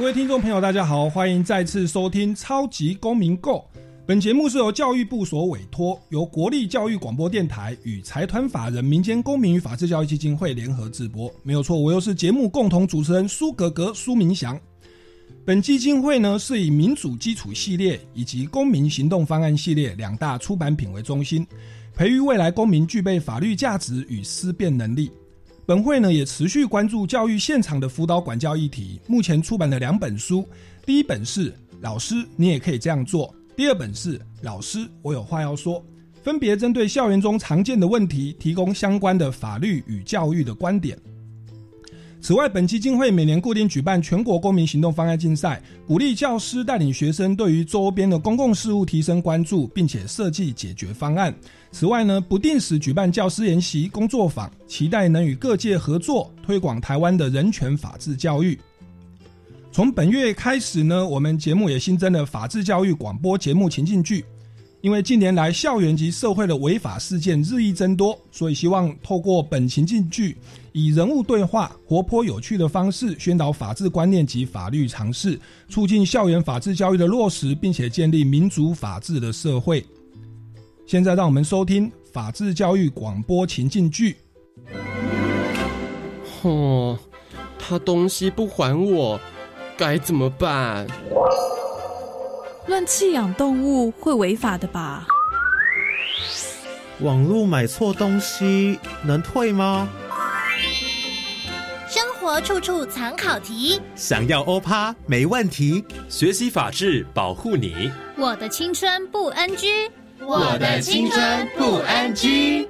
各位听众朋友，大家好，欢迎再次收听《超级公民 Go》。本节目是由教育部所委托，由国立教育广播电台与财团法人民间公民与法治教育基金会联合制播。没有错，我又是节目共同主持人苏格格苏明祥。本基金会呢是以民主基础系列以及公民行动方案系列两大出版品为中心，培育未来公民具备法律价值与思辨能力。本会呢也持续关注教育现场的辅导管教议题，目前出版了两本书，第一本是《老师，你也可以这样做》。第二本是老师，我有话要说，分别针对校园中常见的问题，提供相关的法律与教育的观点。此外，本基金会每年固定举办全国公民行动方案竞赛，鼓励教师带领学生对于周边的公共事务提升关注，并且设计解决方案。此外呢，不定时举办教师研习工作坊，期待能与各界合作，推广台湾的人权法治教育。从本月开始呢，我们节目也新增了法治教育广播节目情境剧。因为近年来校园及社会的违法事件日益增多，所以希望透过本情境剧，以人物对话、活泼有趣的方式，宣导法治观念及法律常识，促进校园法治教育的落实，并且建立民主法治的社会。现在让我们收听法治教育广播情境剧。哦，他东西不还我。该怎么办？乱弃养动物会违法的吧？网络买错东西能退吗？生活处处藏考题，想要欧趴没问题。学习法治，保护你。我的青春不 NG，我的青春不 NG。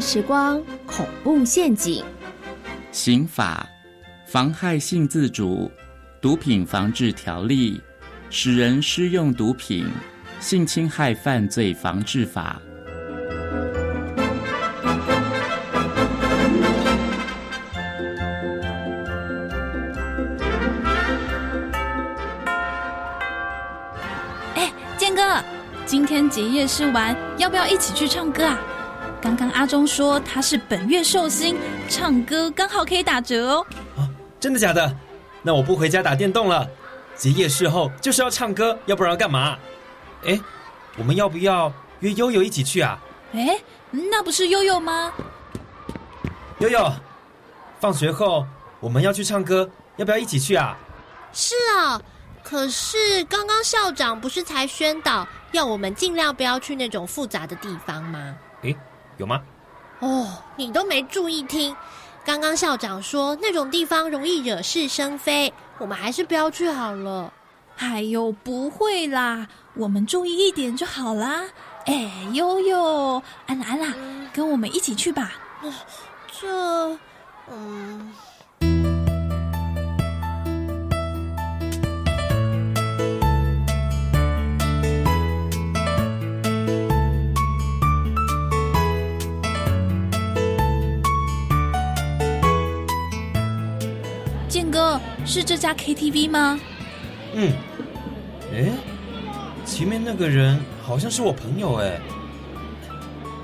时光恐怖陷阱，刑法妨害性自主，毒品防治条例，使人施用毒品，性侵害犯罪防治法。哎，建哥，今天结业试完，要不要一起去唱歌啊？刚刚阿忠说他是本月寿星，唱歌刚好可以打折哦。啊，真的假的？那我不回家打电动了。结业事后就是要唱歌，要不然要干嘛？哎，我们要不要约悠悠一起去啊？哎，那不是悠悠吗？悠悠，放学后我们要去唱歌，要不要一起去啊？是啊，可是刚刚校长不是才宣导要我们尽量不要去那种复杂的地方吗？诶。有吗？哦，你都没注意听。刚刚校长说那种地方容易惹是生非，我们还是不要去好了。哎呦，不会啦，我们注意一点就好啦。哎，悠悠，安啦安啦，跟我们一起去吧。这，嗯。是这家 KTV 吗？嗯，哎，前面那个人好像是我朋友哎。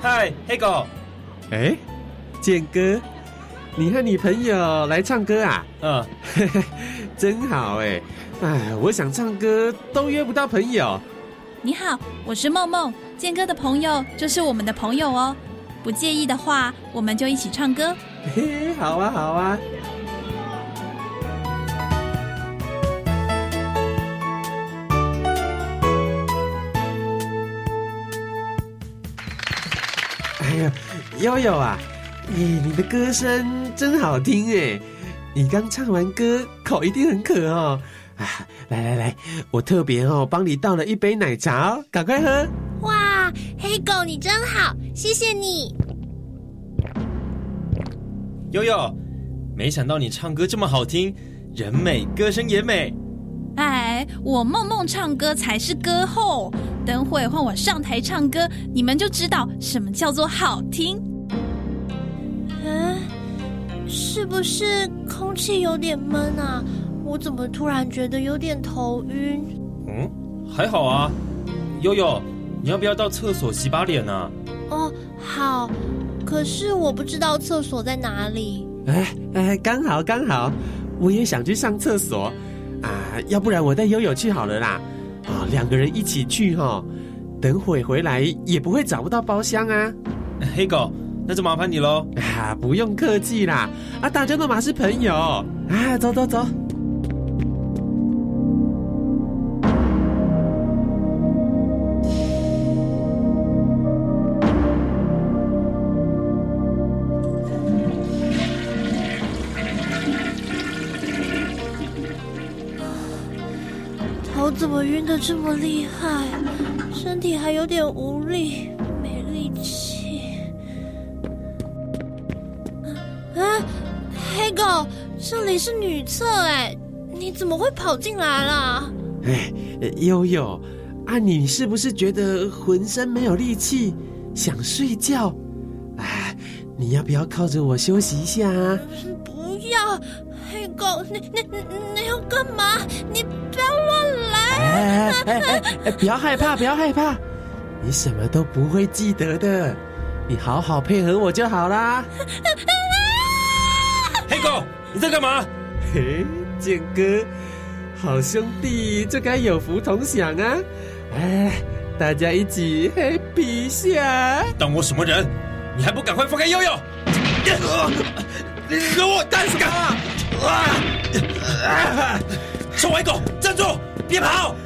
嗨，黑狗。哎，健哥，你和你朋友来唱歌啊？嗯，真好哎。哎，我想唱歌都约不到朋友。你好，我是梦梦，健哥的朋友就是我们的朋友哦。不介意的话，我们就一起唱歌。嘿，好啊，好啊。悠悠啊，咦，你的歌声真好听哎！你刚唱完歌，口一定很渴哦。啊，来来来，我特别哦帮你倒了一杯奶茶，哦赶快喝。哇，黑狗你真好，谢谢你。悠悠，没想到你唱歌这么好听，人美歌声也美。哎，我梦梦唱歌才是歌后，等会换我上台唱歌，你们就知道什么叫做好听。嗯，是不是空气有点闷啊？我怎么突然觉得有点头晕？嗯，还好啊。悠悠，你要不要到厕所洗把脸呢？哦，好。可是我不知道厕所在哪里。哎哎，刚好刚好，我也想去上厕所啊。要不然我带悠悠去好了啦。啊，两个人一起去哈，等会回来也不会找不到包厢啊。黑狗，那就麻烦你喽。啊，不用客气啦。啊，大家都嘛是朋友啊，走走走。这么厉害？身体还有点无力，没力气。啊，黑狗，这里是女厕哎，你怎么会跑进来了？哎，悠悠，啊，你是不是觉得浑身没有力气，想睡觉？哎，你要不要靠着我休息一下啊？不要，黑狗，你你你要干嘛？你不要乱来！哎哎哎！不要害怕，不要害怕，你什么都不会记得的，你好好配合我就好啦。黑狗，你在干嘛？嘿，剑哥，好兄弟就该有福同享啊！哎，大家一起 happy 一下。当我什么人？你还不赶快放开悠悠！你惹我干什么？啊！臭坏狗，站住！别跑！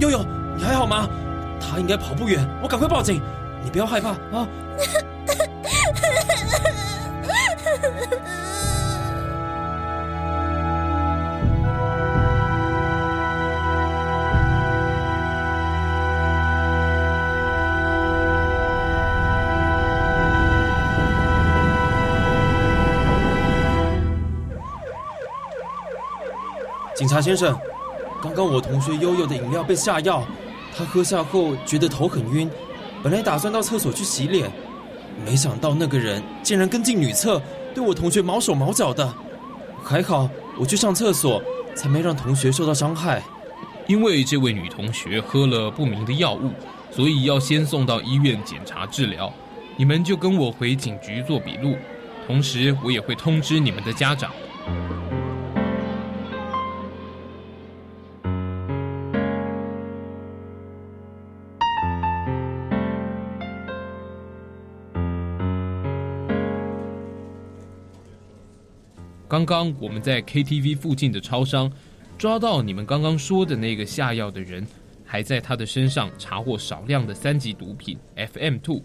悠悠，你还好吗？他应该跑不远，我赶快报警。你不要害怕啊！警察先生。刚刚我同学悠悠的饮料被下药，他喝下后觉得头很晕，本来打算到厕所去洗脸，没想到那个人竟然跟进女厕，对我同学毛手毛脚的。还好我去上厕所，才没让同学受到伤害。因为这位女同学喝了不明的药物，所以要先送到医院检查治疗。你们就跟我回警局做笔录，同时我也会通知你们的家长。刚刚我们在 KTV 附近的超商抓到你们刚刚说的那个下药的人，还在他的身上查获少量的三级毒品 FM two，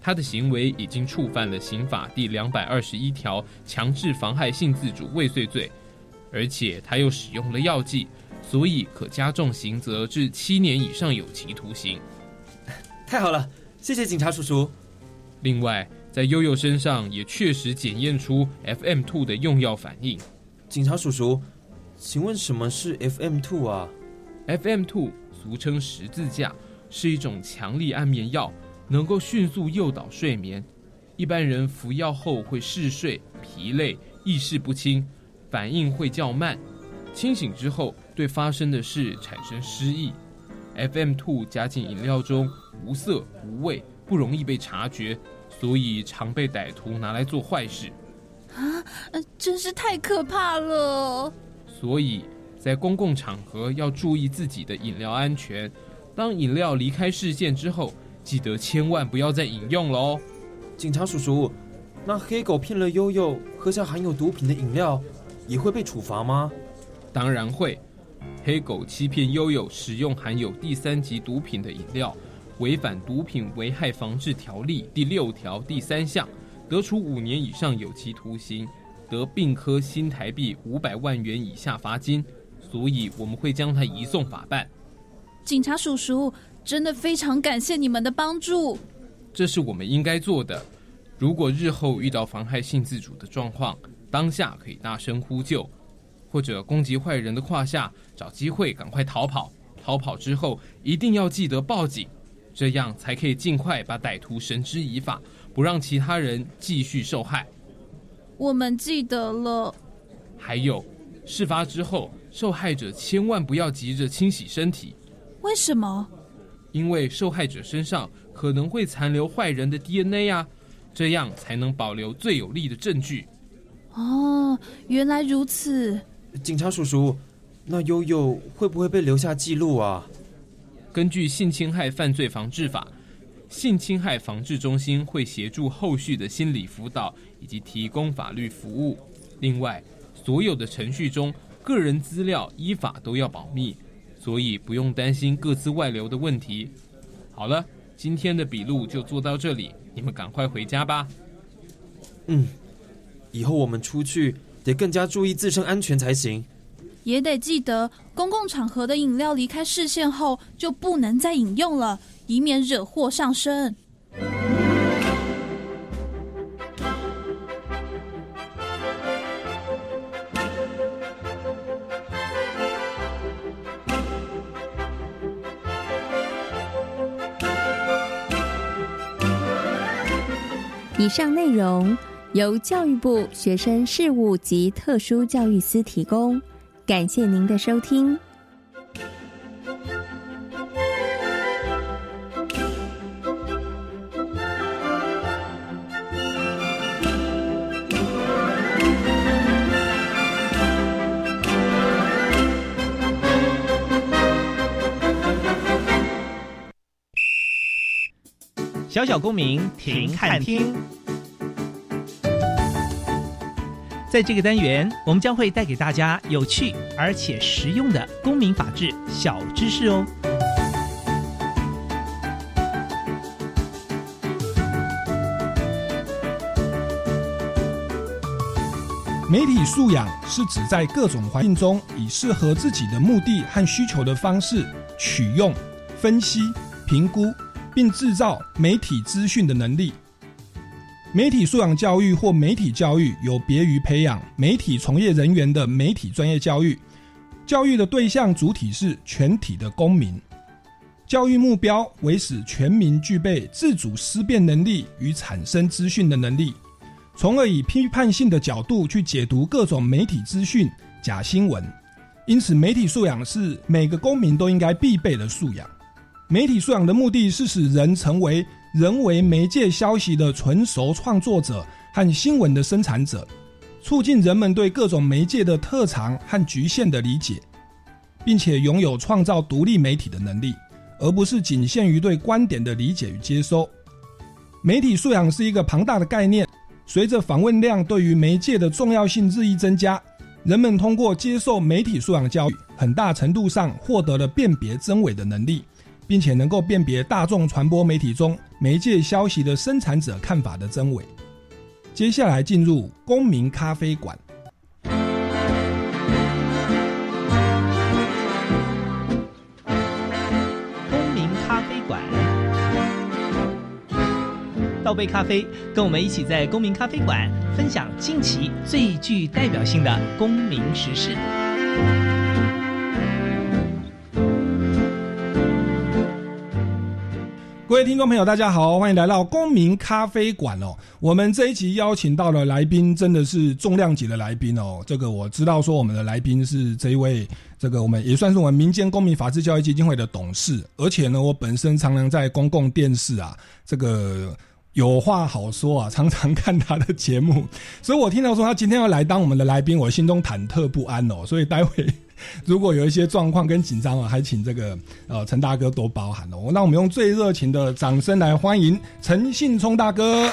他的行为已经触犯了刑法第两百二十一条强制妨害性自主未遂罪，而且他又使用了药剂，所以可加重刑责至七年以上有期徒刑。太好了，谢谢警察叔叔。另外。在悠悠身上也确实检验出 FM two 的用药反应。警察叔叔，请问什么是 FM two 啊？FM two 俗称十字架，是一种强力安眠药，能够迅速诱导睡眠。一般人服药后会嗜睡、疲累、意识不清，反应会较慢。清醒之后，对发生的事产生失忆。FM two 加进饮料中，无色无味，不容易被察觉。所以常被歹徒拿来做坏事，啊，真是太可怕了！所以在公共场合要注意自己的饮料安全。当饮料离开视线之后，记得千万不要再饮用了哦。警察叔叔，那黑狗骗了悠悠喝下含有毒品的饮料，也会被处罚吗？当然会。黑狗欺骗悠悠使用含有第三级毒品的饮料。违反毒品危害防治条例第六条第三项，得处五年以上有期徒刑，得并科新台币五百万元以下罚金。所以我们会将他移送法办。警察叔叔，真的非常感谢你们的帮助。这是我们应该做的。如果日后遇到妨害性自主的状况，当下可以大声呼救，或者攻击坏人的胯下，找机会赶快逃跑。逃跑之后一定要记得报警，这样才可以尽快把歹徒绳之以法，不让其他人继续受害。我们记得了。还有，事发之后，受害者千万不要急着清洗身体。为什么？因为受害者身上可能会残留坏人的 DNA 啊，这样才能保留最有力的证据。哦，原来如此。警察叔叔，那悠悠会不会被留下记录啊？根据性侵害犯罪防治法，性侵害防治中心会协助后续的心理辅导以及提供法律服务。另外，所有的程序中，个人资料依法都要保密，所以不用担心各自外流的问题。好了，今天的笔录就做到这里，你们赶快回家吧。嗯。以后我们出去得更加注意自身安全才行，也得记得公共场合的饮料离开视线后就不能再饮用了，以免惹祸上身。以上内容。由教育部学生事务及特殊教育司提供，感谢您的收听。小小公民停看听。在这个单元，我们将会带给大家有趣而且实用的公民法治小知识哦。媒体素养是指在各种环境中，以适合自己的目的和需求的方式取用、分析、评估，并制造媒体资讯的能力。媒体素养教育或媒体教育有别于培养媒体从业人员的媒体专业教育，教育的对象主体是全体的公民，教育目标为使全民具备自主思辨能力与产生资讯的能力，从而以批判性的角度去解读各种媒体资讯、假新闻。因此，媒体素养是每个公民都应该必备的素养。媒体素养的目的是使人成为。人为媒介消息的纯熟创作者和新闻的生产者，促进人们对各种媒介的特长和局限的理解，并且拥有创造独立媒体的能力，而不是仅限于对观点的理解与接收。媒体素养是一个庞大的概念，随着访问量对于媒介的重要性日益增加，人们通过接受媒体素养教育，很大程度上获得了辨别真伪的能力。并且能够辨别大众传播媒体中媒介消息的生产者看法的真伪。接下来进入公民咖啡馆。公民咖啡馆，倒杯咖啡，跟我们一起在公民咖啡馆分享近期最具代表性的公民时事。各位听众朋友，大家好，欢迎来到公民咖啡馆哦。我们这一集邀请到的来宾真的是重量级的来宾哦。这个我知道，说我们的来宾是这一位，这个我们也算是我们民间公民法治教育基金会的董事，而且呢，我本身常常在公共电视啊，这个有话好说啊，常常看他的节目，所以我听到说他今天要来当我们的来宾，我心中忐忑不安哦。所以待会。如果有一些状况跟紧张啊，还请这个呃陈大哥多包涵哦。那我们用最热情的掌声来欢迎陈信聪大哥。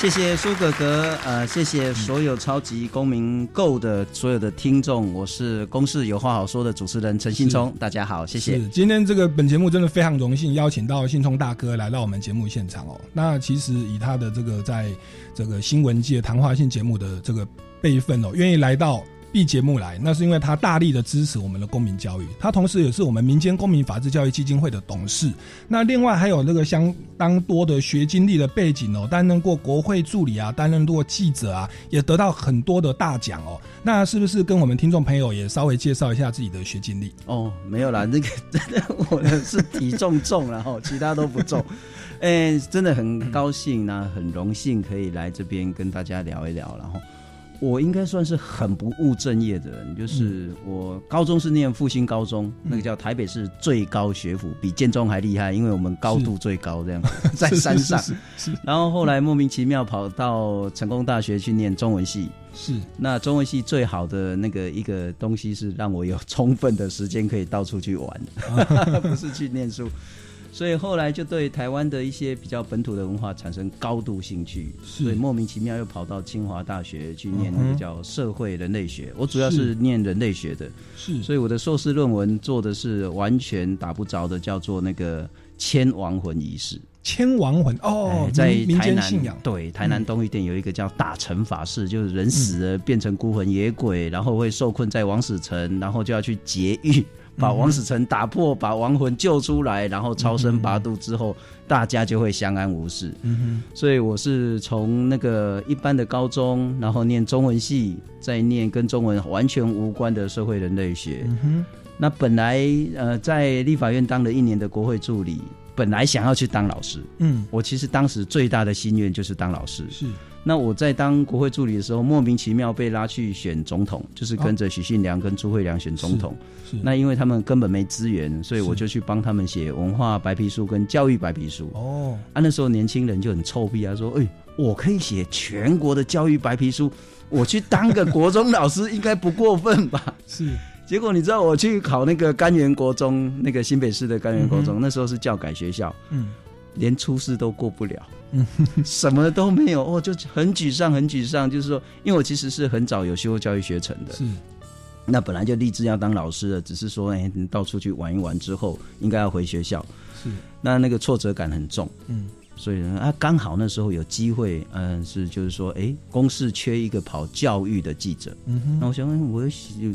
谢谢苏哥哥，呃，谢谢所有超级公民购的所有的听众，我是公事有话好说的主持人陈信聪，大家好，谢谢。今天这个本节目真的非常荣幸邀请到信聪大哥来到我们节目现场哦。那其实以他的这个在这个新闻界谈话性节目的这个辈分哦，愿意来到。B 节目来，那是因为他大力的支持我们的公民教育，他同时也是我们民间公民法治教育基金会的董事。那另外还有那个相当多的学经历的背景哦，担任过国会助理啊，担任过记者啊，也得到很多的大奖哦。那是不是跟我们听众朋友也稍微介绍一下自己的学经历？哦，没有啦，那个真的我的是体重重，然后其他都不重。哎，真的很高兴呢，很荣幸可以来这边跟大家聊一聊，然后。我应该算是很不务正业的人，就是我高中是念复兴高中，那个叫台北市最高学府，比建中还厉害，因为我们高度最高，这样 在山上。然后后来莫名其妙跑到成功大学去念中文系，是。那中文系最好的那个一个东西是让我有充分的时间可以到处去玩，不是去念书。所以后来就对台湾的一些比较本土的文化产生高度兴趣，所以莫名其妙又跑到清华大学去念那个叫社会人类学。我主要是念人类学的，是，所以我的硕士论文做的是完全打不着的，叫做那个千亡魂仪式。千亡魂哦，在台南对台南东玉店有一个叫大乘法事，就是人死了变成孤魂野鬼，然后会受困在王死城，然后就要去劫狱。把王死城打破，把亡魂救出来，然后超生八度之后，大家就会相安无事。嗯哼，所以我是从那个一般的高中，然后念中文系，再念跟中文完全无关的社会人类学。嗯哼，那本来呃在立法院当了一年的国会助理，本来想要去当老师。嗯，我其实当时最大的心愿就是当老师。是。那我在当国会助理的时候，莫名其妙被拉去选总统，就是跟着许信良跟朱惠良选总统。是，那因为他们根本没资源，所以我就去帮他们写文化白皮书跟教育白皮书。哦，啊，那时候年轻人就很臭屁啊，说：“哎，我可以写全国的教育白皮书，我去当个国中老师应该不过分吧？” 是。结果你知道我去考那个甘源国中，那个新北市的甘源国中，那时候是教改学校，嗯，连初试都过不了。嗯，什么都没有哦，就很沮丧，很沮丧。就是说，因为我其实是很早有修过教育学程的，是。那本来就立志要当老师的，只是说，哎，到处去玩一玩之后，应该要回学校。是。那那个挫折感很重，嗯。所以啊，刚好那时候有机会，嗯，是就是说，哎，公司缺一个跑教育的记者。嗯哼。那我想，我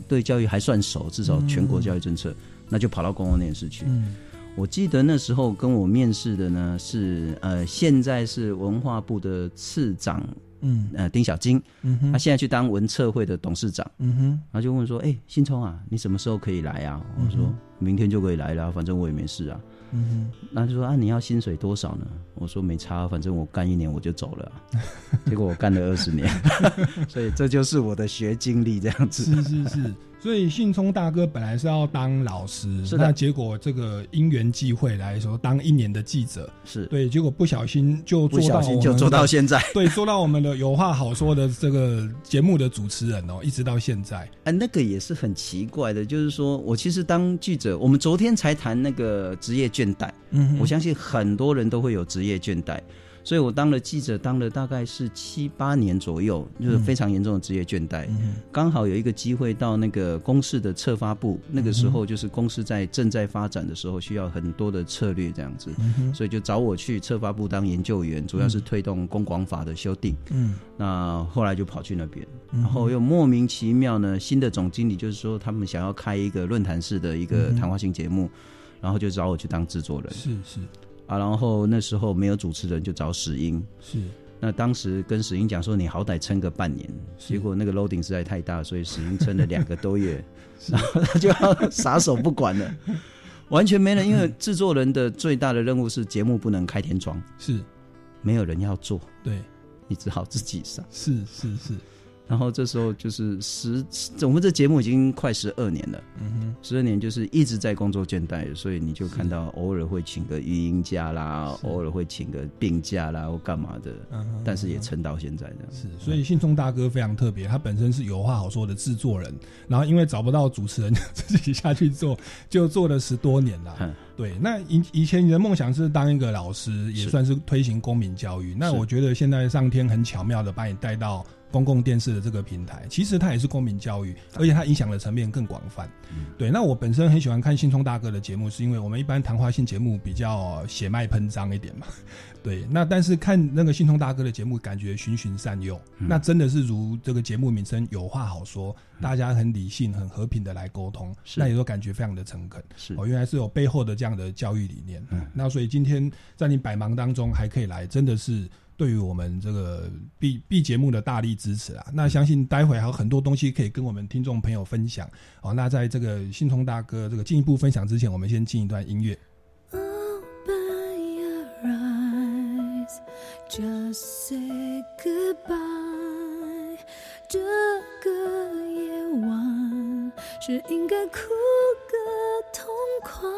对教育还算熟，至少全国教育政策，那就跑到公共电视去。嗯。我记得那时候跟我面试的呢是呃，现在是文化部的次长，嗯，呃，丁小金，嗯哼，他现在去当文策会的董事长，嗯哼，然后就问说，哎，新聪啊，你什么时候可以来啊？我说明天就可以来了，反正我也没事啊，嗯哼，那就说啊，你要薪水多少呢？我说没差，反正我干一年我就走了，结果我干了二十年，所以这就是我的学经历这样子，是是是。所以信聪大哥本来是要当老师，那结果这个因缘际会来说，当一年的记者。是。对，结果不小心就不小心就做到现在，对，做到我们的有话好说的这个节目的主持人哦，一直到现在。哎，那个也是很奇怪的，就是说我其实当记者，我们昨天才谈那个职业倦怠，嗯，我相信很多人都会有职业倦怠。所以我当了记者，当了大概是七八年左右，就是非常严重的职业倦怠。刚好有一个机会到那个公司的策发部，那个时候就是公司在正在发展的时候，需要很多的策略这样子，所以就找我去策发部当研究员，主要是推动公广法的修订。嗯，那后来就跑去那边，然后又莫名其妙呢，新的总经理就是说他们想要开一个论坛式的一个谈话性节目，然后就找我去当制作人。是是。啊，然后那时候没有主持人，就找史英。是，那当时跟史英讲说，你好歹撑个半年。结果那个 loading 实在太大，所以史英撑了两个多月，然后他就要撒手不管了，完全没人。因为制作人的最大的任务是节目不能开天窗，是，没有人要做，对你只好自己上。是是是。然后这时候就是十，我们这节目已经快十二年了。嗯哼，十二年就是一直在工作倦怠，所以你就看到偶尔会请个育婴假啦，偶尔会请个病假啦，或干嘛的。嗯哼，但是也撑到现在的。是，所以信聪大哥非常特别，他本身是有话好说的制作人，然后因为找不到主持人，自己下去做，就做了十多年了。对，那以以前你的梦想是当一个老师，也算是推行公民教育。那我觉得现在上天很巧妙的把你带到。公共电视的这个平台，其实它也是公民教育，而且它影响的层面更广泛。对，那我本身很喜欢看信聪大哥的节目，是因为我们一般谈话性节目比较血脉喷张一点嘛。对，那但是看那个信聪大哥的节目，感觉循循善诱，那真的是如这个节目名称有话好说，大家很理性、很和平的来沟通，那也都感觉非常的诚恳。是哦，原来是有背后的这样的教育理念。嗯，那所以今天在你百忙当中还可以来，真的是对于我们这个 B B 节目的大力支持啊！那相信待会还有很多东西可以跟我们听众朋友分享。哦，那在这个信聪大哥这个进一步分享之前，我们先进一段音乐。Just say goodbye。这个夜晚是应该哭个痛快，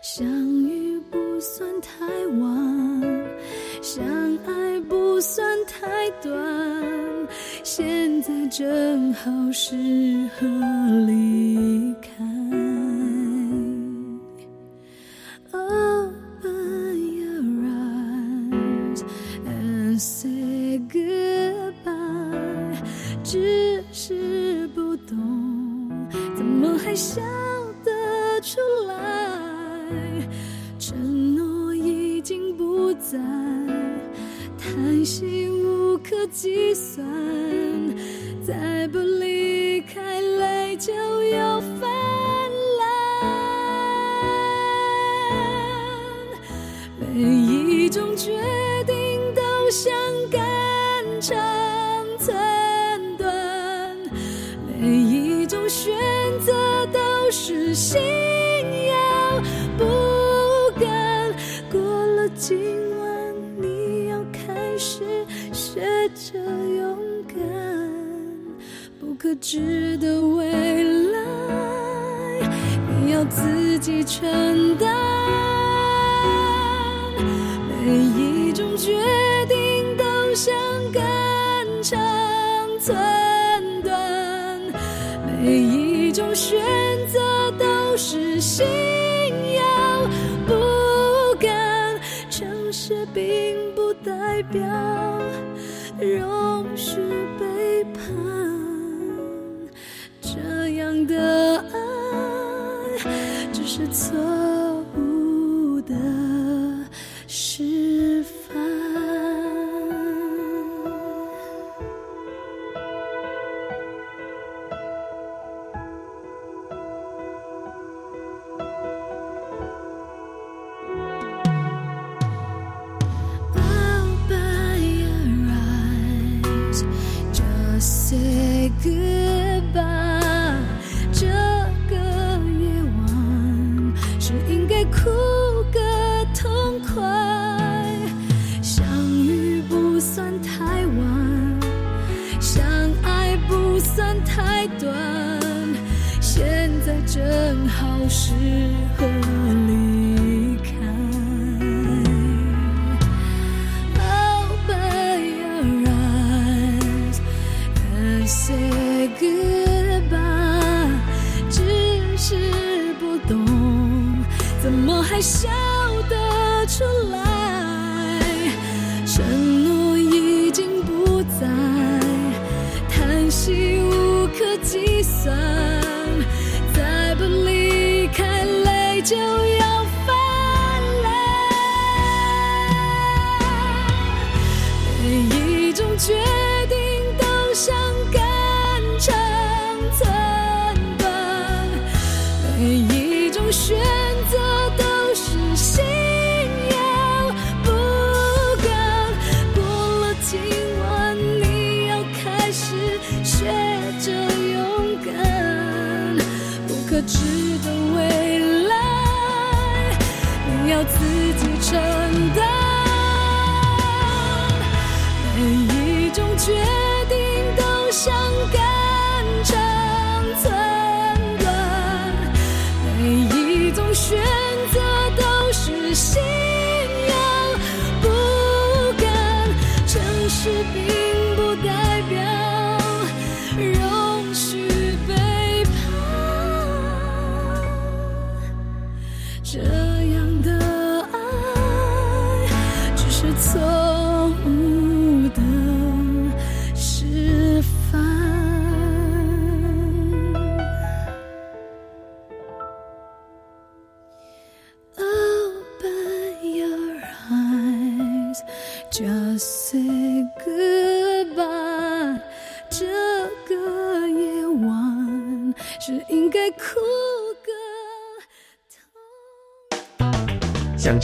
相遇不算太晚，相爱不算太短，现在正好适合离开。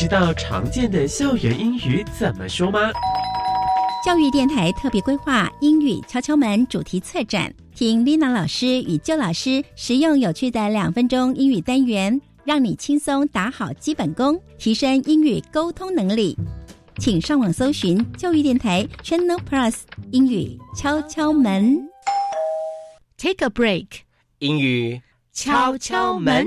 知道常见的校园英语怎么说吗？教育电台特别规划英语敲敲门主题策展，听 Lina 老师与旧老师实用有趣的两分钟英语单元，让你轻松打好基本功，提升英语沟通能力。请上网搜寻教育电台 Channel Plus 英语敲敲门。Take a break，英语敲敲门。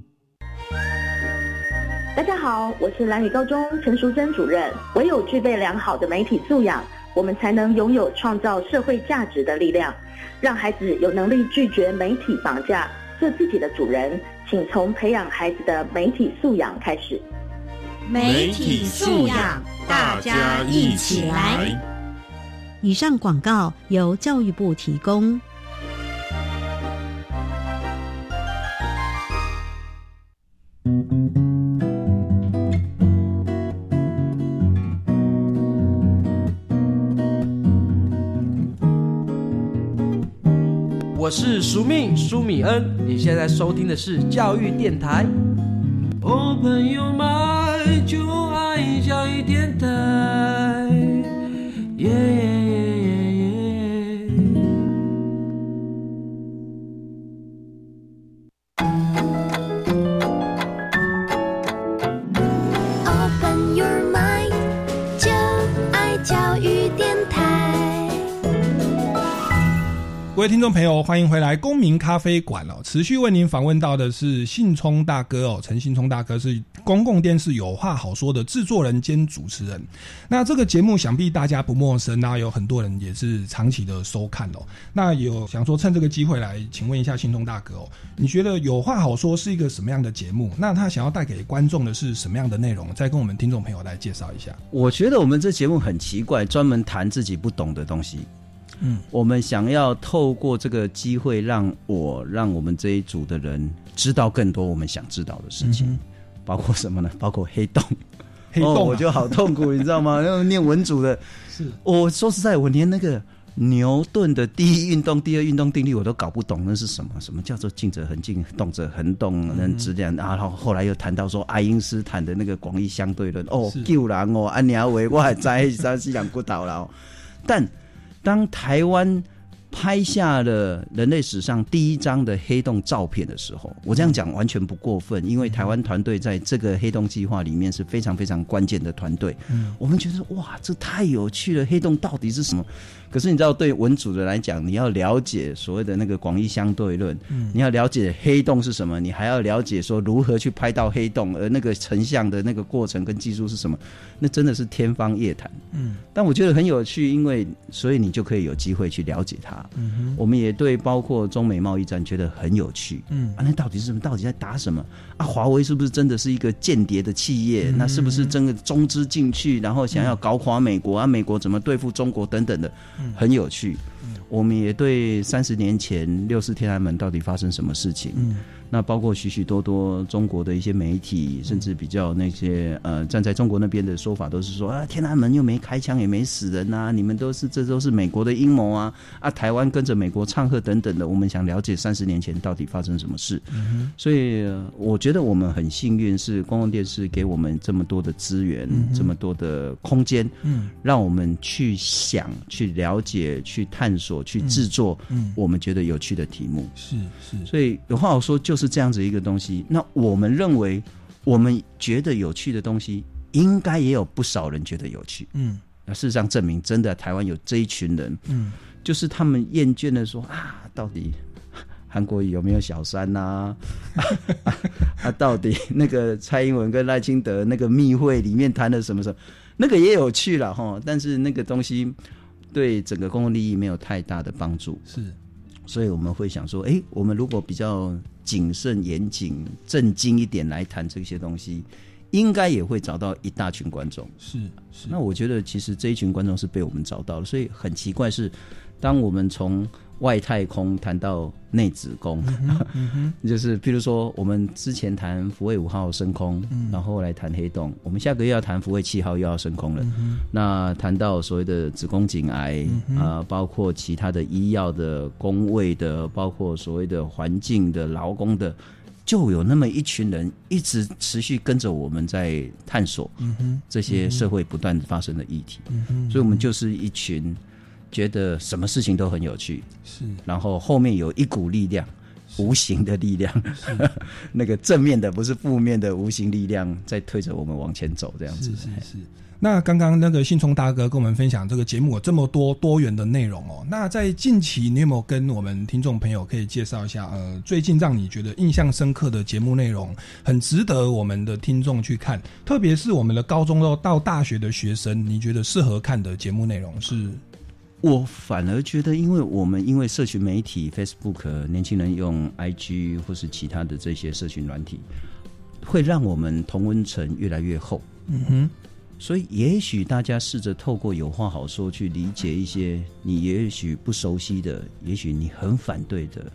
我是蓝宇高中陈淑珍主任。唯有具备良好的媒体素养，我们才能拥有创造社会价值的力量，让孩子有能力拒绝媒体绑架，做自己的主人。请从培养孩子的媒体素养开始。媒体素养，大家一起来。以上广告由教育部提供。我是苏命苏米恩，你现在收听的是教育电台。哦，朋友们，就爱教育电台。耶。各位听众朋友，欢迎回来公民咖啡馆哦。持续为您访问到的是信聪大哥哦，陈信聪大哥是公共电视有话好说的制作人兼主持人。那这个节目想必大家不陌生啊，有很多人也是长期的收看哦。那有想说趁这个机会来请问一下信聪大哥哦，你觉得有话好说是一个什么样的节目？那他想要带给观众的是什么样的内容？再跟我们听众朋友来介绍一下。我觉得我们这节目很奇怪，专门谈自己不懂的东西。嗯，我们想要透过这个机会，让我让我们这一组的人知道更多我们想知道的事情，包括什么呢？包括黑洞，黑洞我就好痛苦，你知道吗？那念文组的，是我说实在，我连那个牛顿的第一运动、第二运动定律我都搞不懂，那是什么？什么叫做静者恒静，动者恒动？能质量？然后后来又谈到说爱因斯坦的那个广义相对论，哦，救人哦，安尼维我还在山 西两骨头了，但。当台湾拍下了人类史上第一张的黑洞照片的时候，我这样讲完全不过分，因为台湾团队在这个黑洞计划里面是非常非常关键的团队。嗯，我们觉得哇，这太有趣了，黑洞到底是什么？可是你知道，对文组的来讲，你要了解所谓的那个广义相对论，嗯，你要了解黑洞是什么，你还要了解说如何去拍到黑洞，而那个成像的那个过程跟技术是什么，那真的是天方夜谭。嗯，但我觉得很有趣，因为所以你就可以有机会去了解它。嗯哼，我们也对包括中美贸易战觉得很有趣。嗯，啊，那到底是什么？到底在打什么？啊，华为是不是真的是一个间谍的企业？那是不是真的中资进去，然后想要搞垮美国？啊，美国怎么对付中国等等的？很有趣，我们也对三十年前六四天安门到底发生什么事情。那包括许许多多中国的一些媒体，甚至比较那些呃站在中国那边的说法，都是说啊，天安门又没开枪，也没死人呐，你们都是这都是美国的阴谋啊啊！台湾跟着美国唱和等等的，我们想了解三十年前到底发生什么事。所以我觉得我们很幸运，是公共电视给我们这么多的资源，这么多的空间，嗯，让我们去想、去了解、去探索、去制作，嗯，我们觉得有趣的题目。是是，所以有话好说就是。是这样子一个东西，那我们认为，我们觉得有趣的东西，应该也有不少人觉得有趣。嗯，那事实上证明，真的台湾有这一群人，嗯，就是他们厌倦的说啊，到底韩国有没有小三呐？啊，到底那个蔡英文跟赖清德那个密会里面谈了什么什么？那个也有趣了哈，但是那个东西对整个公共利益没有太大的帮助。是，所以我们会想说，哎，我们如果比较谨慎、严谨、正经一点来谈这些东西，应该也会找到一大群观众。是是，那我觉得其实这一群观众是被我们找到了，所以很奇怪是，当我们从外太空谈到内子宫，就是譬如说，我们之前谈福卫五号升空，然后来谈黑洞，我们下个月要谈福卫七号又要升空了。那谈到所谓的子宫颈癌啊，包括其他的医药的、工位的，包括所谓的环境的、劳工的，就有那么一群人一直持续跟着我们在探索这些社会不断发生的议题。所以，我们就是一群。觉得什么事情都很有趣，是，然后后面有一股力量，无形的力量，那个正面的不是负面的无形力量在推着我们往前走，这样子是是是。那刚刚那个信聪大哥跟我们分享这个节目有这么多多元的内容哦，那在近期你有没有跟我们听众朋友可以介绍一下？呃，最近让你觉得印象深刻的节目内容，很值得我们的听众去看，特别是我们的高中到到大学的学生，你觉得适合看的节目内容是？我反而觉得，因为我们因为社群媒体 Facebook，年轻人用 IG 或是其他的这些社群软体，会让我们同温层越来越厚。嗯哼，所以也许大家试着透过有话好说去理解一些你也许不熟悉的，也许你很反对的，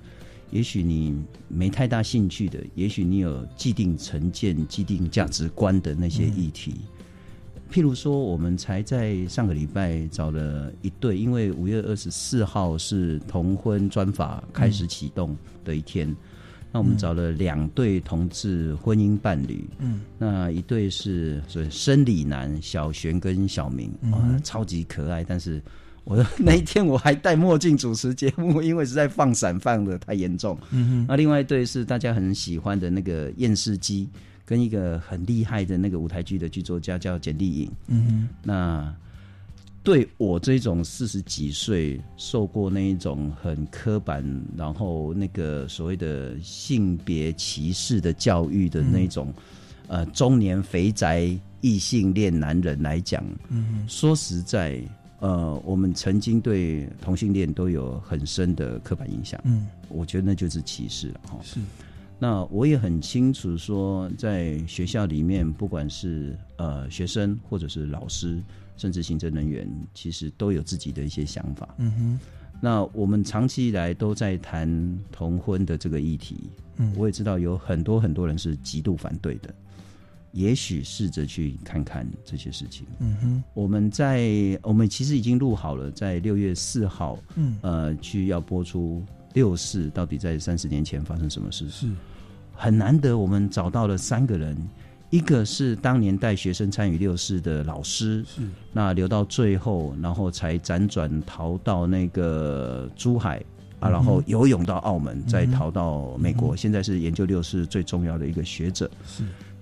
也许你没太大兴趣的，也许你有既定成见、既定价值观的那些议题。譬如说，我们才在上个礼拜找了一对，因为五月二十四号是同婚专法开始启动的一天，那我们找了两对同志婚姻伴侣，嗯，那一对是所以生理男小璇跟小明，啊，超级可爱，但是我那一天我还戴墨镜主持节目，因为实在放闪放的太严重，嗯哼，那另外一对是大家很喜欢的那个验视机。跟一个很厉害的那个舞台剧的剧作家叫简丽颖，嗯哼，那对我这种四十几岁受过那一种很刻板，然后那个所谓的性别歧视的教育的那种，呃，中年肥宅异性恋男人来讲，嗯，说实在，呃，我们曾经对同性恋都有很深的刻板印象，嗯，我觉得那就是歧视了，哈，是。那我也很清楚，说在学校里面，不管是呃学生或者是老师，甚至行政人员，其实都有自己的一些想法。嗯哼。那我们长期以来都在谈同婚的这个议题。嗯。我也知道有很多很多人是极度反对的。也许试着去看看这些事情。嗯哼。我们在我们其实已经录好了，在六月四号，嗯呃，去要播出。六四到底在三十年前发生什么事？是。很难得，我们找到了三个人，一个是当年带学生参与六四的老师，是。那留到最后，然后才辗转逃到那个珠海啊，然后游泳到澳门，再逃到美国，现在是研究六四最重要的一个学者。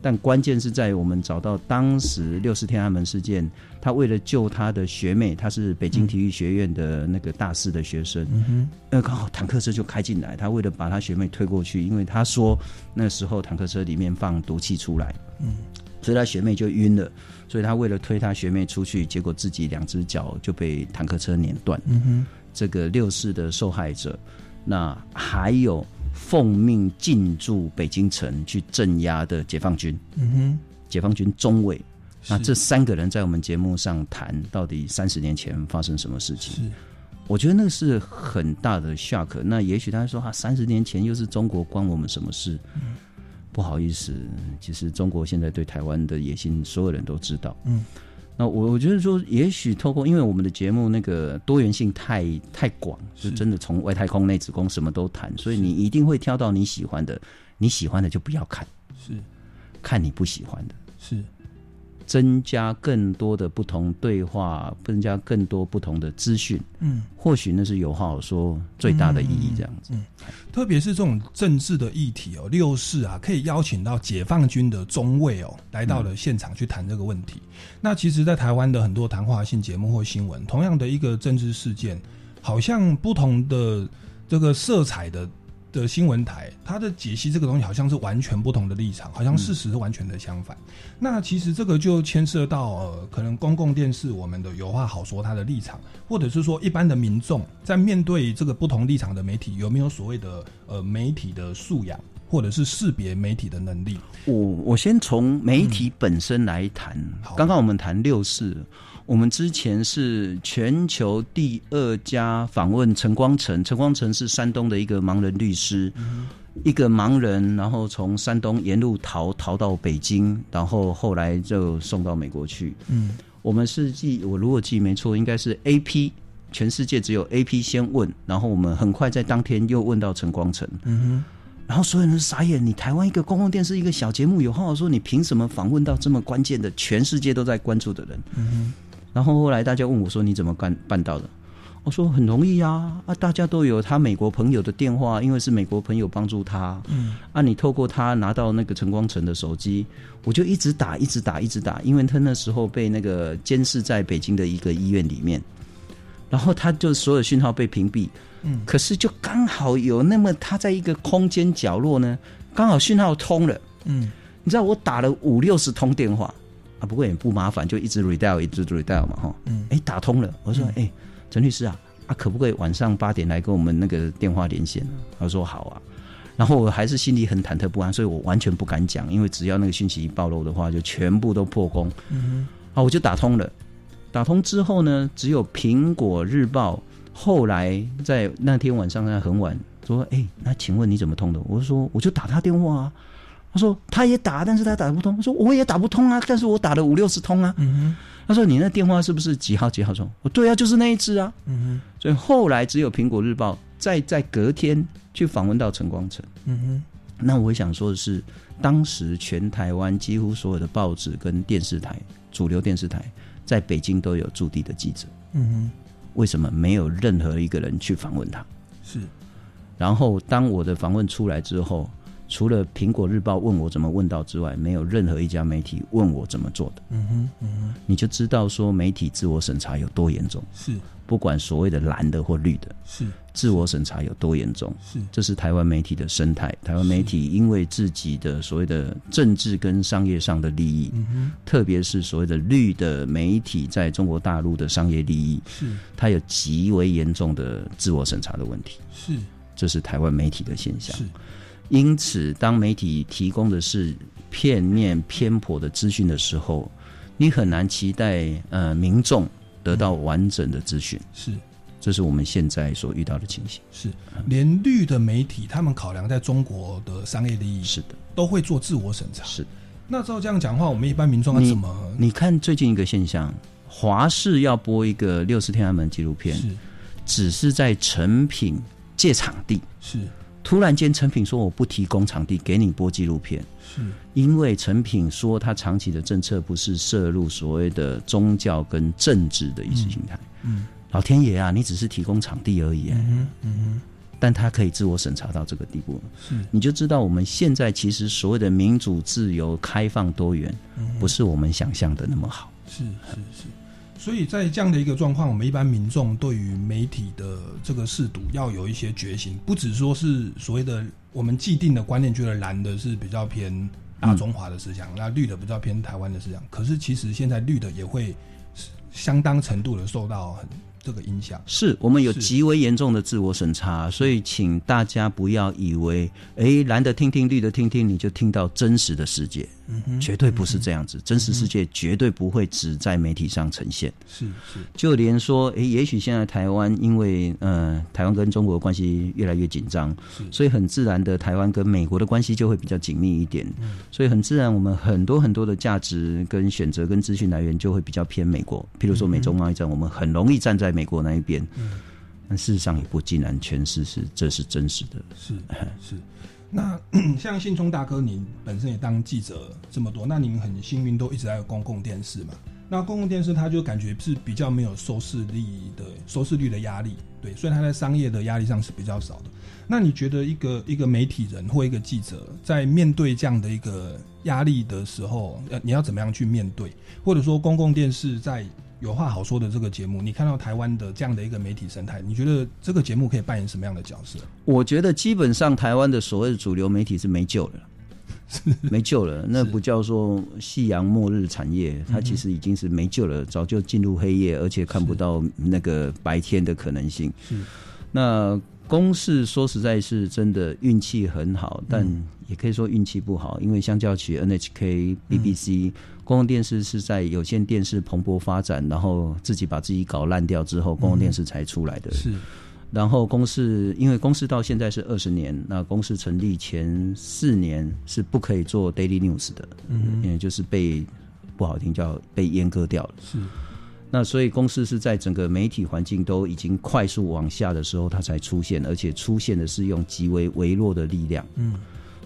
是。但关键是在我们找到当时六四天安门事件，他为了救他的学妹，他是北京体育学院的那个大四的学生，嗯呃，刚好坦克车就开进来，他为了把他学妹推过去，因为他说那时候坦克车里面放毒气出来，嗯，所以他学妹就晕了，所以他为了推他学妹出去，结果自己两只脚就被坦克车碾断。嗯哼，这个六四的受害者，那还有。奉命进驻北京城去镇压的解放军，嗯哼，解放军中尉，那这三个人在我们节目上谈到底三十年前发生什么事情？是，我觉得那是很大的 shock。那也许他说啊，三十年前又是中国关我们什么事？不好意思，其实中国现在对台湾的野心，所有人都知道。嗯。那我我觉得说，也许透过因为我们的节目那个多元性太太广，是。真的从外太空、内子宫什么都谈，所以你一定会挑到你喜欢的，你喜欢的就不要看，是。看你不喜欢的，是。增加更多的不同对话，增加更多不同的资讯，嗯，或许那是有话好说最大的意义，这样子。嗯，特别是这种政治的议题哦，六四啊，可以邀请到解放军的中尉哦，来到了现场去谈这个问题。那其实，在台湾的很多谈话性节目或新闻，同样的一个政治事件，好像不同的这个色彩的的新闻台，它的解析这个东西好像是完全不同的立场，好像事实是完全的相反。那其实这个就牵涉到呃，可能公共电视我们的有话好说它的立场，或者是说一般的民众在面对这个不同立场的媒体，有没有所谓的呃媒体的素养，或者是识别媒体的能力？我我先从媒体本身来谈。刚刚我们谈六四。我们之前是全球第二家访问陈光诚，陈光诚是山东的一个盲人律师，一个盲人，然后从山东沿路逃逃到北京，然后后来就送到美国去。嗯，我们是记我如果记没错，应该是 A P，全世界只有 A P 先问，然后我们很快在当天又问到陈光诚。嗯哼，然后所有人傻眼，你台湾一个公共电视一个小节目有话说，你凭什么访问到这么关键的全世界都在关注的人？嗯哼。然后后来大家问我说：“你怎么办办到的？”我说：“很容易啊，啊，大家都有他美国朋友的电话，因为是美国朋友帮助他。嗯，啊，你透过他拿到那个陈光诚的手机，我就一直打，一直打，一直打，因为他那时候被那个监视在北京的一个医院里面，然后他就所有讯号被屏蔽。嗯，可是就刚好有那么他在一个空间角落呢，刚好讯号通了。嗯，你知道我打了五六十通电话。”不过也不麻烦，就一直 redial，一直 redial 嘛，哈。嗯。哎，打通了。我说，哎，陈律师啊，啊，可不可以晚上八点来跟我们那个电话连线？他说好啊。然后我还是心里很忐忑不安，所以我完全不敢讲，因为只要那个讯息一暴露的话，就全部都破功。嗯。啊，我就打通了。打通之后呢，只有苹果日报后来在那天晚上在很晚说，哎，那请问你怎么通的？我说，我就打他电话啊。他说他也打，但是他打不通。他说我也打不通啊，但是我打了五六十通啊。他说你那电话是不是几号几号中？我对啊，就是那一只啊。所以后来只有苹果日报再在隔天去访问到陈光诚。那我想说的是，当时全台湾几乎所有的报纸跟电视台，主流电视台在北京都有驻地的记者。为什么没有任何一个人去访问他？是。然后当我的访问出来之后。除了苹果日报问我怎么问到之外，没有任何一家媒体问我怎么做的。嗯哼，嗯哼，你就知道说媒体自我审查有多严重。是，不管所谓的蓝的或绿的，是自我审查有多严重。是，这是台湾媒体的生态。台湾媒体因为自己的所谓的政治跟商业上的利益，特别是所谓的绿的媒体在中国大陆的商业利益，是它有极为严重的自我审查的问题。是，这是台湾媒体的现象。是。因此，当媒体提供的是片面偏颇的资讯的时候，你很难期待呃民众得到完整的资讯。是，这是我们现在所遇到的情形。是，连绿的媒体，他们考量在中国的商业利益，是的，都会做自我审查。是，那照这样讲话，我们一般民众要怎么？你看最近一个现象，华视要播一个《六十天安门》纪录片，是，只是在成品借场地。是。突然间，陈品说：“我不提供场地给你播纪录片，是因为陈品说他长期的政策不是涉入所谓的宗教跟政治的意识形态。嗯，老天爷啊，你只是提供场地而已。嗯嗯，但他可以自我审查到这个地步，是你就知道我们现在其实所谓的民主、自由、开放、多元，不是我们想象的那么好。是是是。”所以在这样的一个状况，我们一般民众对于媒体的这个试读要有一些觉醒，不只说是所谓的我们既定的观念，觉得蓝的是比较偏大中华的思想，那绿的比较偏台湾的思想。可是其实现在绿的也会相当程度的受到很。这个影响是我们有极为严重的自我审查，所以请大家不要以为，哎，蓝的听听，绿的听听，你就听到真实的世界，绝对不是这样子。真实世界绝对不会只在媒体上呈现。是是，就连说，哎，也许现在台湾因为，呃，台湾跟中国关系越来越紧张，所以很自然的，台湾跟美国的关系就会比较紧密一点。所以很自然，我们很多很多的价值跟选择跟资讯来源就会比较偏美国。譬如说，美中贸易战，我们很容易站在。美国那一边，但事实上也不尽然全是是这是真实的。是是，那 像信聪大哥，你本身也当记者这么多，那您很幸运都一直在公共电视嘛？那公共电视他就感觉是比较没有收视率的收视率的压力，对，所以他在商业的压力上是比较少的。那你觉得一个一个媒体人或一个记者在面对这样的一个压力的时候，呃，你要怎么样去面对？或者说公共电视在有话好说的这个节目，你看到台湾的这样的一个媒体生态，你觉得这个节目可以扮演什么样的角色？我觉得基本上台湾的所谓的主流媒体是没救了。没救了，那不叫做夕阳末日产业，它其实已经是没救了，早就进入黑夜，而且看不到那个白天的可能性。嗯，那公式说实在是真的运气很好，但也可以说运气不好，因为相较起 NHK、BBC，公共电视是在有线电视蓬勃发展，然后自己把自己搞烂掉之后，公共电视才出来的。是。然后公司因为公司到现在是二十年，那公司成立前四年是不可以做 daily news 的，嗯，也就是被不好听叫被阉割掉了。是，那所以公司是在整个媒体环境都已经快速往下的时候，它才出现，而且出现的是用极为微弱的力量。嗯，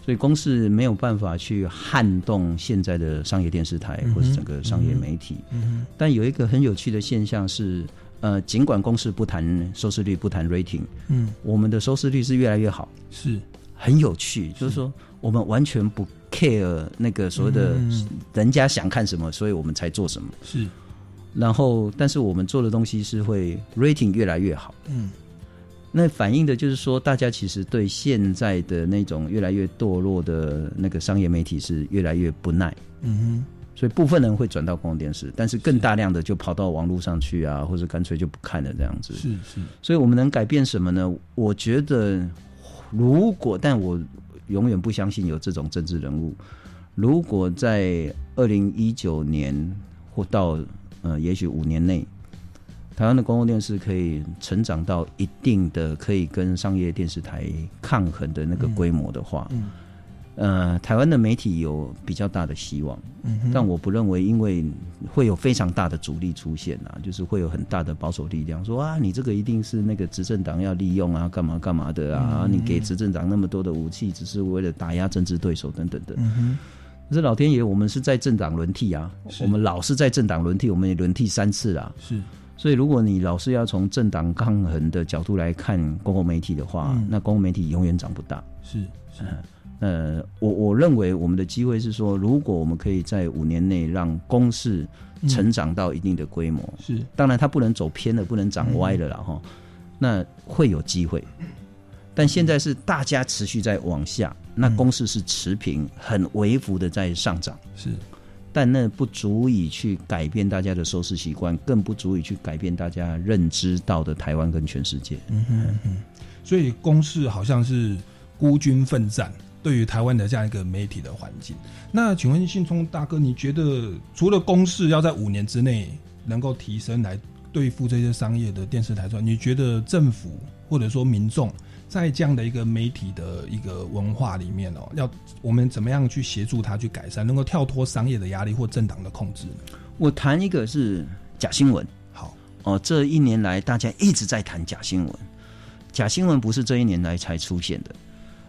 所以公司没有办法去撼动现在的商业电视台或是整个商业媒体。嗯，但有一个很有趣的现象是。呃，尽管公司不谈收视率，不谈 rating，嗯，我们的收视率是越来越好，是很有趣。就是说，我们完全不 care 那个所谓的人家想看什么，所以我们才做什么。是，然后，但是我们做的东西是会 rating 越来越好。嗯，那反映的就是说，大家其实对现在的那种越来越堕落的那个商业媒体是越来越不耐。嗯哼。所以部分人会转到公共电视，但是更大量的就跑到网络上去啊，或者干脆就不看了这样子。是是。所以我们能改变什么呢？我觉得，如果但我永远不相信有这种政治人物。如果在二零一九年或到呃，也许五年内，台湾的公共电视可以成长到一定的可以跟商业电视台抗衡的那个规模的话。嗯。呃，台湾的媒体有比较大的希望，嗯，但我不认为，因为会有非常大的阻力出现啊，就是会有很大的保守力量说啊，你这个一定是那个执政党要利用啊，干嘛干嘛的啊，你给执政党那么多的武器，只是为了打压政治对手等等的。嗯可是老天爷，我们是在政党轮替啊，我们老是在政党轮替，我们也轮替三次啦。是，所以如果你老是要从政党抗衡的角度来看公共媒体的话，那公共媒体永远长不大。是是。呃，我我认为我们的机会是说，如果我们可以在五年内让公司成长到一定的规模，是当然它不能走偏了，不能长歪了了哈，那会有机会。但现在是大家持续在往下，那公视是持平，很微幅的在上涨，是，但那不足以去改变大家的收视习惯，更不足以去改变大家认知到的台湾跟全世界。嗯哼哼，所以公视好像是孤军奋战。对于台湾的这样一个媒体的环境，那请问信聪大哥，你觉得除了公视要在五年之内能够提升来对付这些商业的电视台之外，你觉得政府或者说民众在这样的一个媒体的一个文化里面哦，要我们怎么样去协助他去改善，能够跳脱商业的压力或政党的控制？我谈一个是假新闻，好哦，这一年来大家一直在谈假新闻，假新闻不是这一年来才出现的。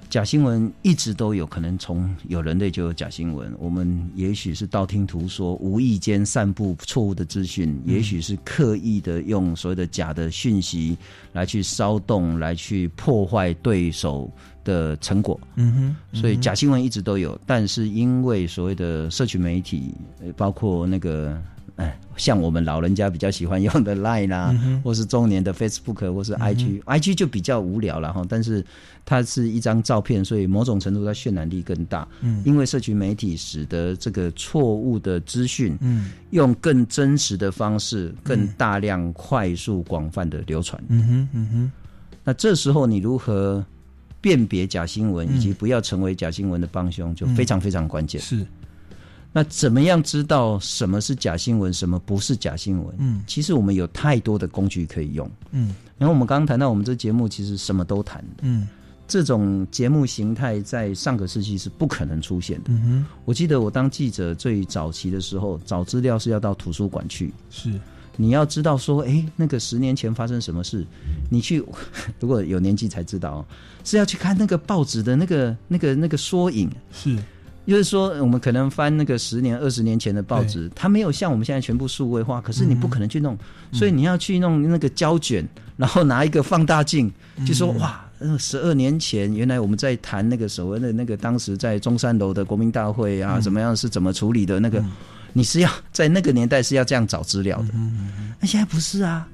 假新闻一直都有可能从有人类就有假新闻，我们也许是道听途说，无意间散布错误的资讯，也许是刻意的用所谓的假的讯息来去骚动，来去破坏对手的成果。嗯哼，所以假新闻一直都有，但是因为所谓的社群媒体，包括那个。哎，像我们老人家比较喜欢用的 Line 啦，或是中年的 Facebook，或是 IG，IG 就比较无聊了哈。但是它是一张照片，所以某种程度它渲染力更大。嗯，因为社群媒体使得这个错误的资讯，嗯，用更真实的方式，更大量、快速、广泛的流传。嗯哼，嗯哼。那这时候你如何辨别假新闻，以及不要成为假新闻的帮凶，就非常非常关键。是。那怎么样知道什么是假新闻，什么不是假新闻？嗯，其实我们有太多的工具可以用。嗯，然后我们刚刚谈到，我们这节目其实什么都谈。嗯，这种节目形态在上个世纪是不可能出现的。嗯哼，我记得我当记者最早期的时候，找资料是要到图书馆去。是，你要知道说，哎，那个十年前发生什么事，你去 如果有年纪才知道，是要去看那个报纸的那个那个那个缩影。是。就是说，我们可能翻那个十年、二十年前的报纸，它没有像我们现在全部数位化。可是你不可能去弄，所以你要去弄那个胶卷，然后拿一个放大镜，就说哇，十二年前原来我们在谈那个所谓的那个当时在中山楼的国民大会啊，怎么样是怎么处理的那个，你是要在那个年代是要这样找资料的。那现在不是啊，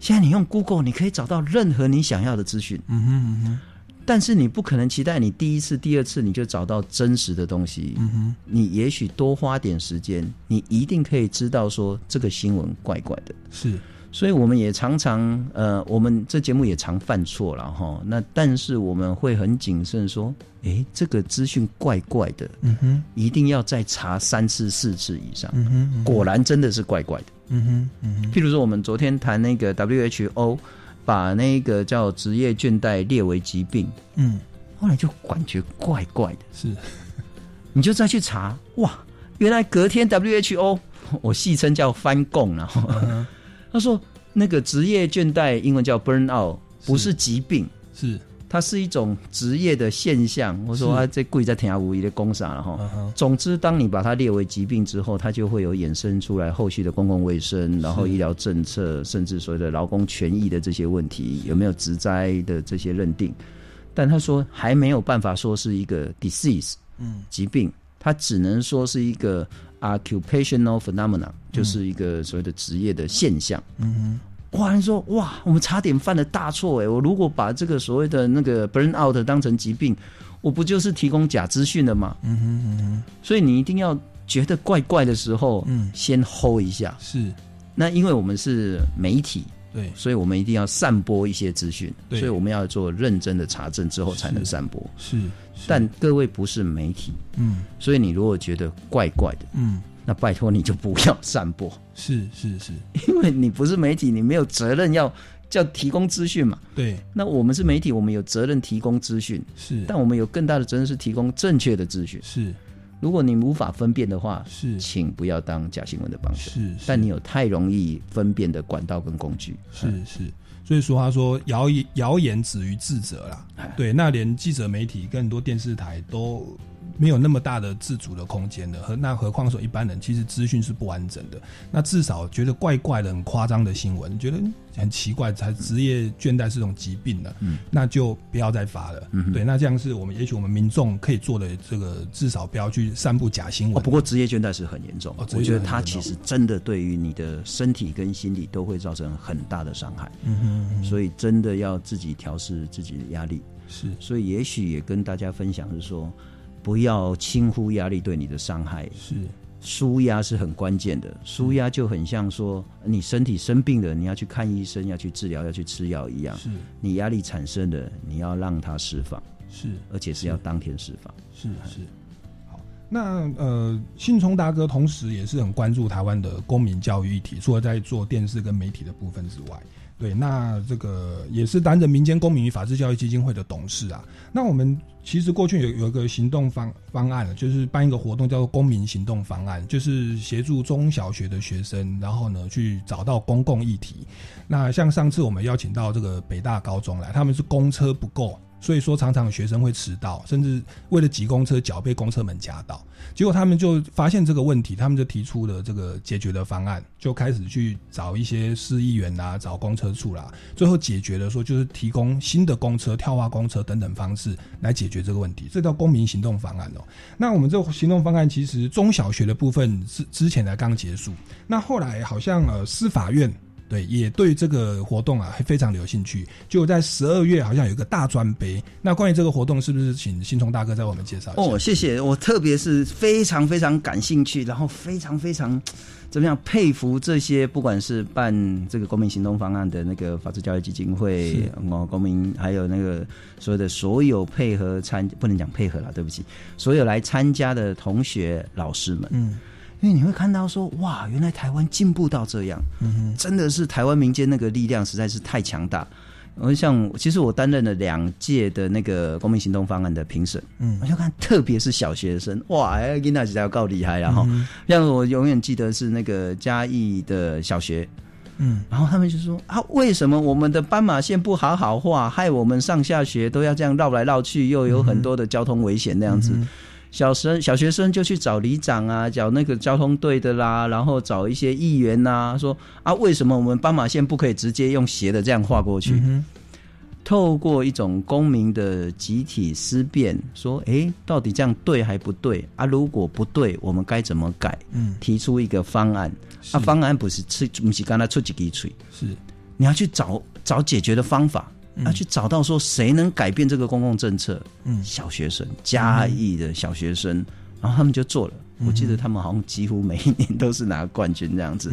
现在你用 Google，你可以找到任何你想要的资讯。嗯哼嗯哼。但是你不可能期待你第一次、第二次你就找到真实的东西。嗯哼。你也许多花点时间，你一定可以知道说这个新闻怪怪的。是。所以我们也常常，呃，我们这节目也常犯错了哈。那但是我们会很谨慎说，诶，这个资讯怪怪的，嗯哼，一定要再查三次四次以上。嗯哼，果然真的是怪怪的。嗯哼，嗯哼。譬如说，我们昨天谈那个 WHO 把那个叫职业倦怠列为疾病，嗯，后来就感觉怪怪的。是，你就再去查，哇，原来隔天 WHO 我戏称叫翻供了。他说：“那个职业倦怠，英文叫 burn out，不是疾病，是它是一种职业的现象。我说啊，这贵在天下无疑的工伤了哈。总之，当你把它列为疾病之后，它就会有衍生出来后续的公共卫生，然后医疗政策，甚至所谓的劳工权益的这些问题，有没有职灾的这些认定？但他说还没有办法说是一个 disease，嗯，疾病，它只能说是一个。” occupational phenomena 就是一个所谓的职业的现象。嗯哼，哇，人说哇，我们差点犯了大错哎！我如果把这个所谓的那个 burn out 当成疾病，我不就是提供假资讯了吗？嗯哼嗯哼，所以你一定要觉得怪怪的时候，嗯，先 hold 一下。是，那因为我们是媒体，对，所以我们一定要散播一些资讯，所以我们要做认真的查证之后才能散播。是。但各位不是媒体，嗯，所以你如果觉得怪怪的，嗯，那拜托你就不要散播。是是是，因为你不是媒体，你没有责任要叫提供资讯嘛。对，那我们是媒体，我们有责任提供资讯，是，但我们有更大的责任是提供正确的资讯。是，如果你无法分辨的话，是，请不要当假新闻的帮手。是，但你有太容易分辨的管道跟工具。是是。所以说，他说谣言谣言止于智者啦。对，那连记者媒体跟很多电视台都没有那么大的自主的空间的，和那何况说一般人，其实资讯是不完整的。那至少觉得怪怪的、很夸张的新闻，觉得很奇怪，才职业倦怠是种疾病的，嗯，那就不要再发了。嗯，对，那这样是我们也许我们民众可以做的这个，至少不要去散布假新闻。不过职业倦怠是很严重，我觉得它其实真的对于你的身体跟心理都会造成很大的伤害。嗯哼，所以真的要自己调试自己的压力。是，所以也许也跟大家分享是说，不要轻忽压力对你的伤害。是，舒压是很关键的。舒压就很像说，你身体生病了，你要去看医生，要去治疗，要去吃药一样。是，你压力产生的，你要让它释放。是，而且是要当天释放。是是。好，那呃，信聪大哥同时也是很关注台湾的公民教育议题，除了在做电视跟媒体的部分之外。对，那这个也是担任民间公民与法治教育基金会的董事啊。那我们其实过去有有一个行动方方案，就是办一个活动叫做公民行动方案，就是协助中小学的学生，然后呢去找到公共议题。那像上次我们邀请到这个北大高中来，他们是公车不够。所以说，常常学生会迟到，甚至为了挤公车，脚被公车门夹到。结果他们就发现这个问题，他们就提出了这个解决的方案，就开始去找一些市议员啊，找公车处啦，最后解决了说，就是提供新的公车、跳化公车等等方式来解决这个问题。这叫公民行动方案哦。那我们这个行动方案其实中小学的部分是之前才刚结束，那后来好像呃司法院。对，也对这个活动啊，非常的有兴趣。就在十二月，好像有一个大专杯。那关于这个活动，是不是请新聪大哥在我们介绍一下？哦，谢谢，我特别是非常非常感兴趣，然后非常非常怎么样佩服这些，不管是办这个公民行动方案的那个法治教育基金会，哦，公民还有那个所有的所有配合参，不能讲配合了，对不起，所有来参加的同学老师们，嗯。因为你会看到说，哇，原来台湾进步到这样，嗯真的是台湾民间那个力量实在是太强大。我像，其实我担任了两届的那个公民行动方案的评审，嗯，我就看，特别是小学生，哇，跟那几条够厉害然后，像我永远记得是那个嘉义的小学，嗯，然后他们就说啊，为什么我们的斑马线不好好画，害我们上下学都要这样绕来绕去，又有很多的交通危险那样子。小生小学生就去找里长啊，找那个交通队的啦，然后找一些议员呐，说啊，为什么我们斑马线不可以直接用斜的这样画过去？透过一种公民的集体思辨，说，哎，到底这样对还不对啊？如果不对，我们该怎么改？嗯，提出一个方案。啊，方案不是出，不是刚才出几滴水，是你要去找找解决的方法，要去找到说谁能改变这个公共政策。嗯，小学生，嘉义的小学生，然后他们就做了。我记得他们好像几乎每一年都是拿冠军这样子。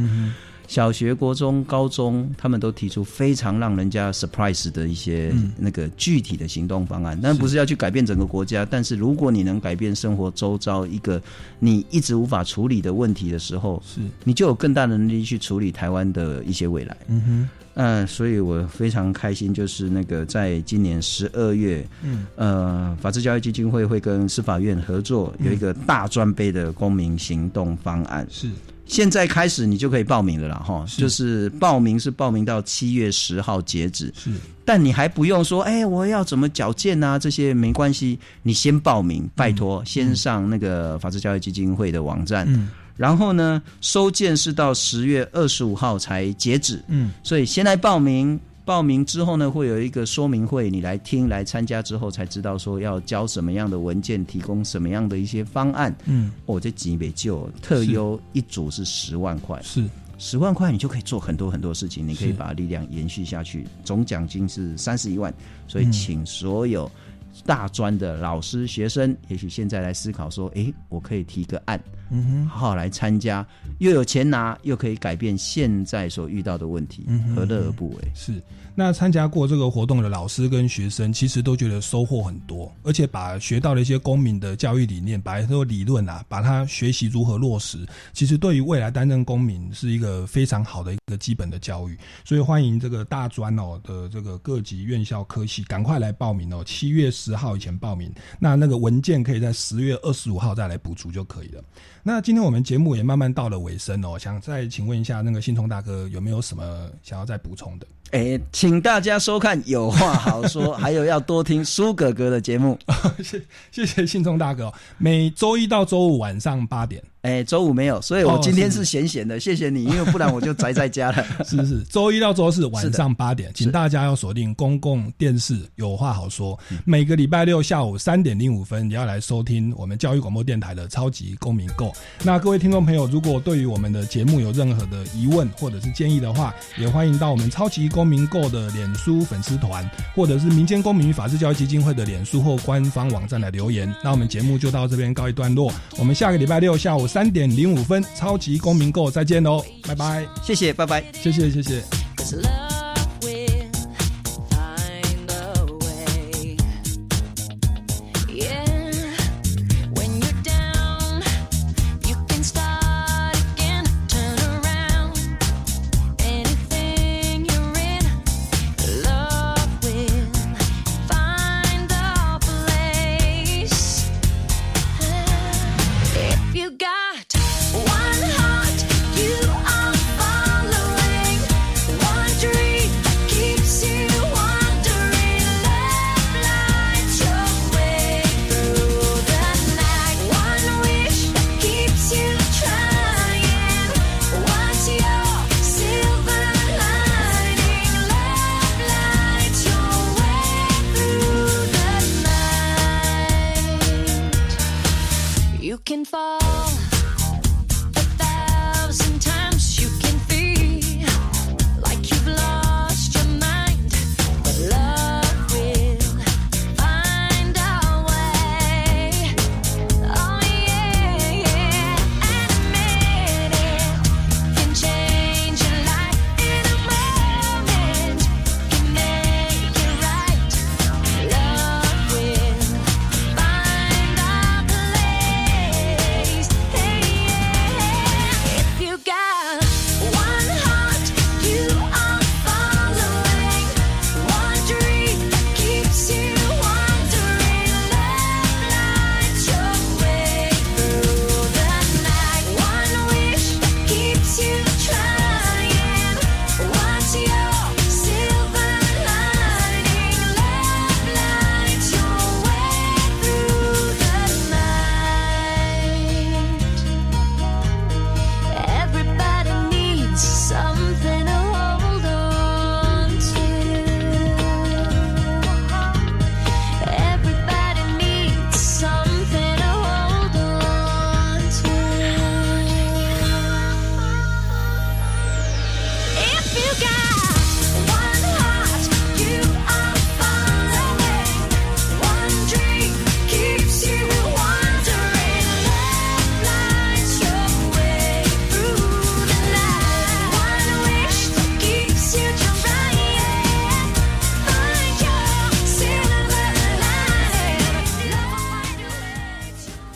小学、国中、高中，他们都提出非常让人家 surprise 的一些那个具体的行动方案。但不是要去改变整个国家，但是如果你能改变生活周遭一个你一直无法处理的问题的时候，是你就有更大的能力去处理台湾的一些未来。嗯哼。嗯，所以我非常开心，就是那个在今年十二月，嗯，呃，法治教育基金会会跟司法院合作，有一个大专杯的公民行动方案。是，现在开始你就可以报名了啦，哈，就是报名是报名到七月十号截止。是，但你还不用说，哎，我要怎么缴件啊？这些没关系，你先报名，拜托，先上那个法治教育基金会的网站。嗯。然后呢，收件是到十月二十五号才截止，嗯，所以先来报名，报名之后呢，会有一个说明会，你来听来参加之后才知道说要交什么样的文件，提供什么样的一些方案，嗯，哦，这几笔就特优一组是十万块，是。十万块，你就可以做很多很多事情，你可以把力量延续下去，总奖金是三十一万，所以请所有。大专的老师、学生，也许现在来思考说：“诶，我可以提个案，嗯哼，好好来参加，又有钱拿，又可以改变现在所遇到的问题，何乐而不为？”是。那参加过这个活动的老师跟学生，其实都觉得收获很多，而且把学到的一些公民的教育理念，把这个理论啊，把它学习如何落实，其实对于未来担任公民是一个非常好的一个基本的教育。所以欢迎这个大专哦的这个各级院校科系，赶快来报名哦，七月十号以前报名。那那个文件可以在十月二十五号再来补足就可以了。那今天我们节目也慢慢到了尾声哦，想再请问一下那个信聪大哥有没有什么想要再补充的？哎，请大家收看《有话好说》，还有要多听苏哥哥的节目。谢谢谢信聪大哥，每周一到周五晚上八点。哎，周五没有，所以我今天是闲闲的。谢谢你，因为不然我就宅在家了。是是，周一到周四晚上八点，请大家要锁定公共电视《有话好说》。每个礼拜六下午三点零五分，你要来收听我们教育广播电台的《超级公民购》。那各位听众朋友，如果对于我们的节目有任何的疑问或者是建议的话，也欢迎到我们超级公民购的脸书粉丝团，或者是民间公民与法治教育基金会的脸书或官方网站来留言。那我们节目就到这边告一段落，我们下个礼拜六下午三点零五分，超级公民购再见喽，拜拜，谢谢，拜拜，谢谢，谢谢。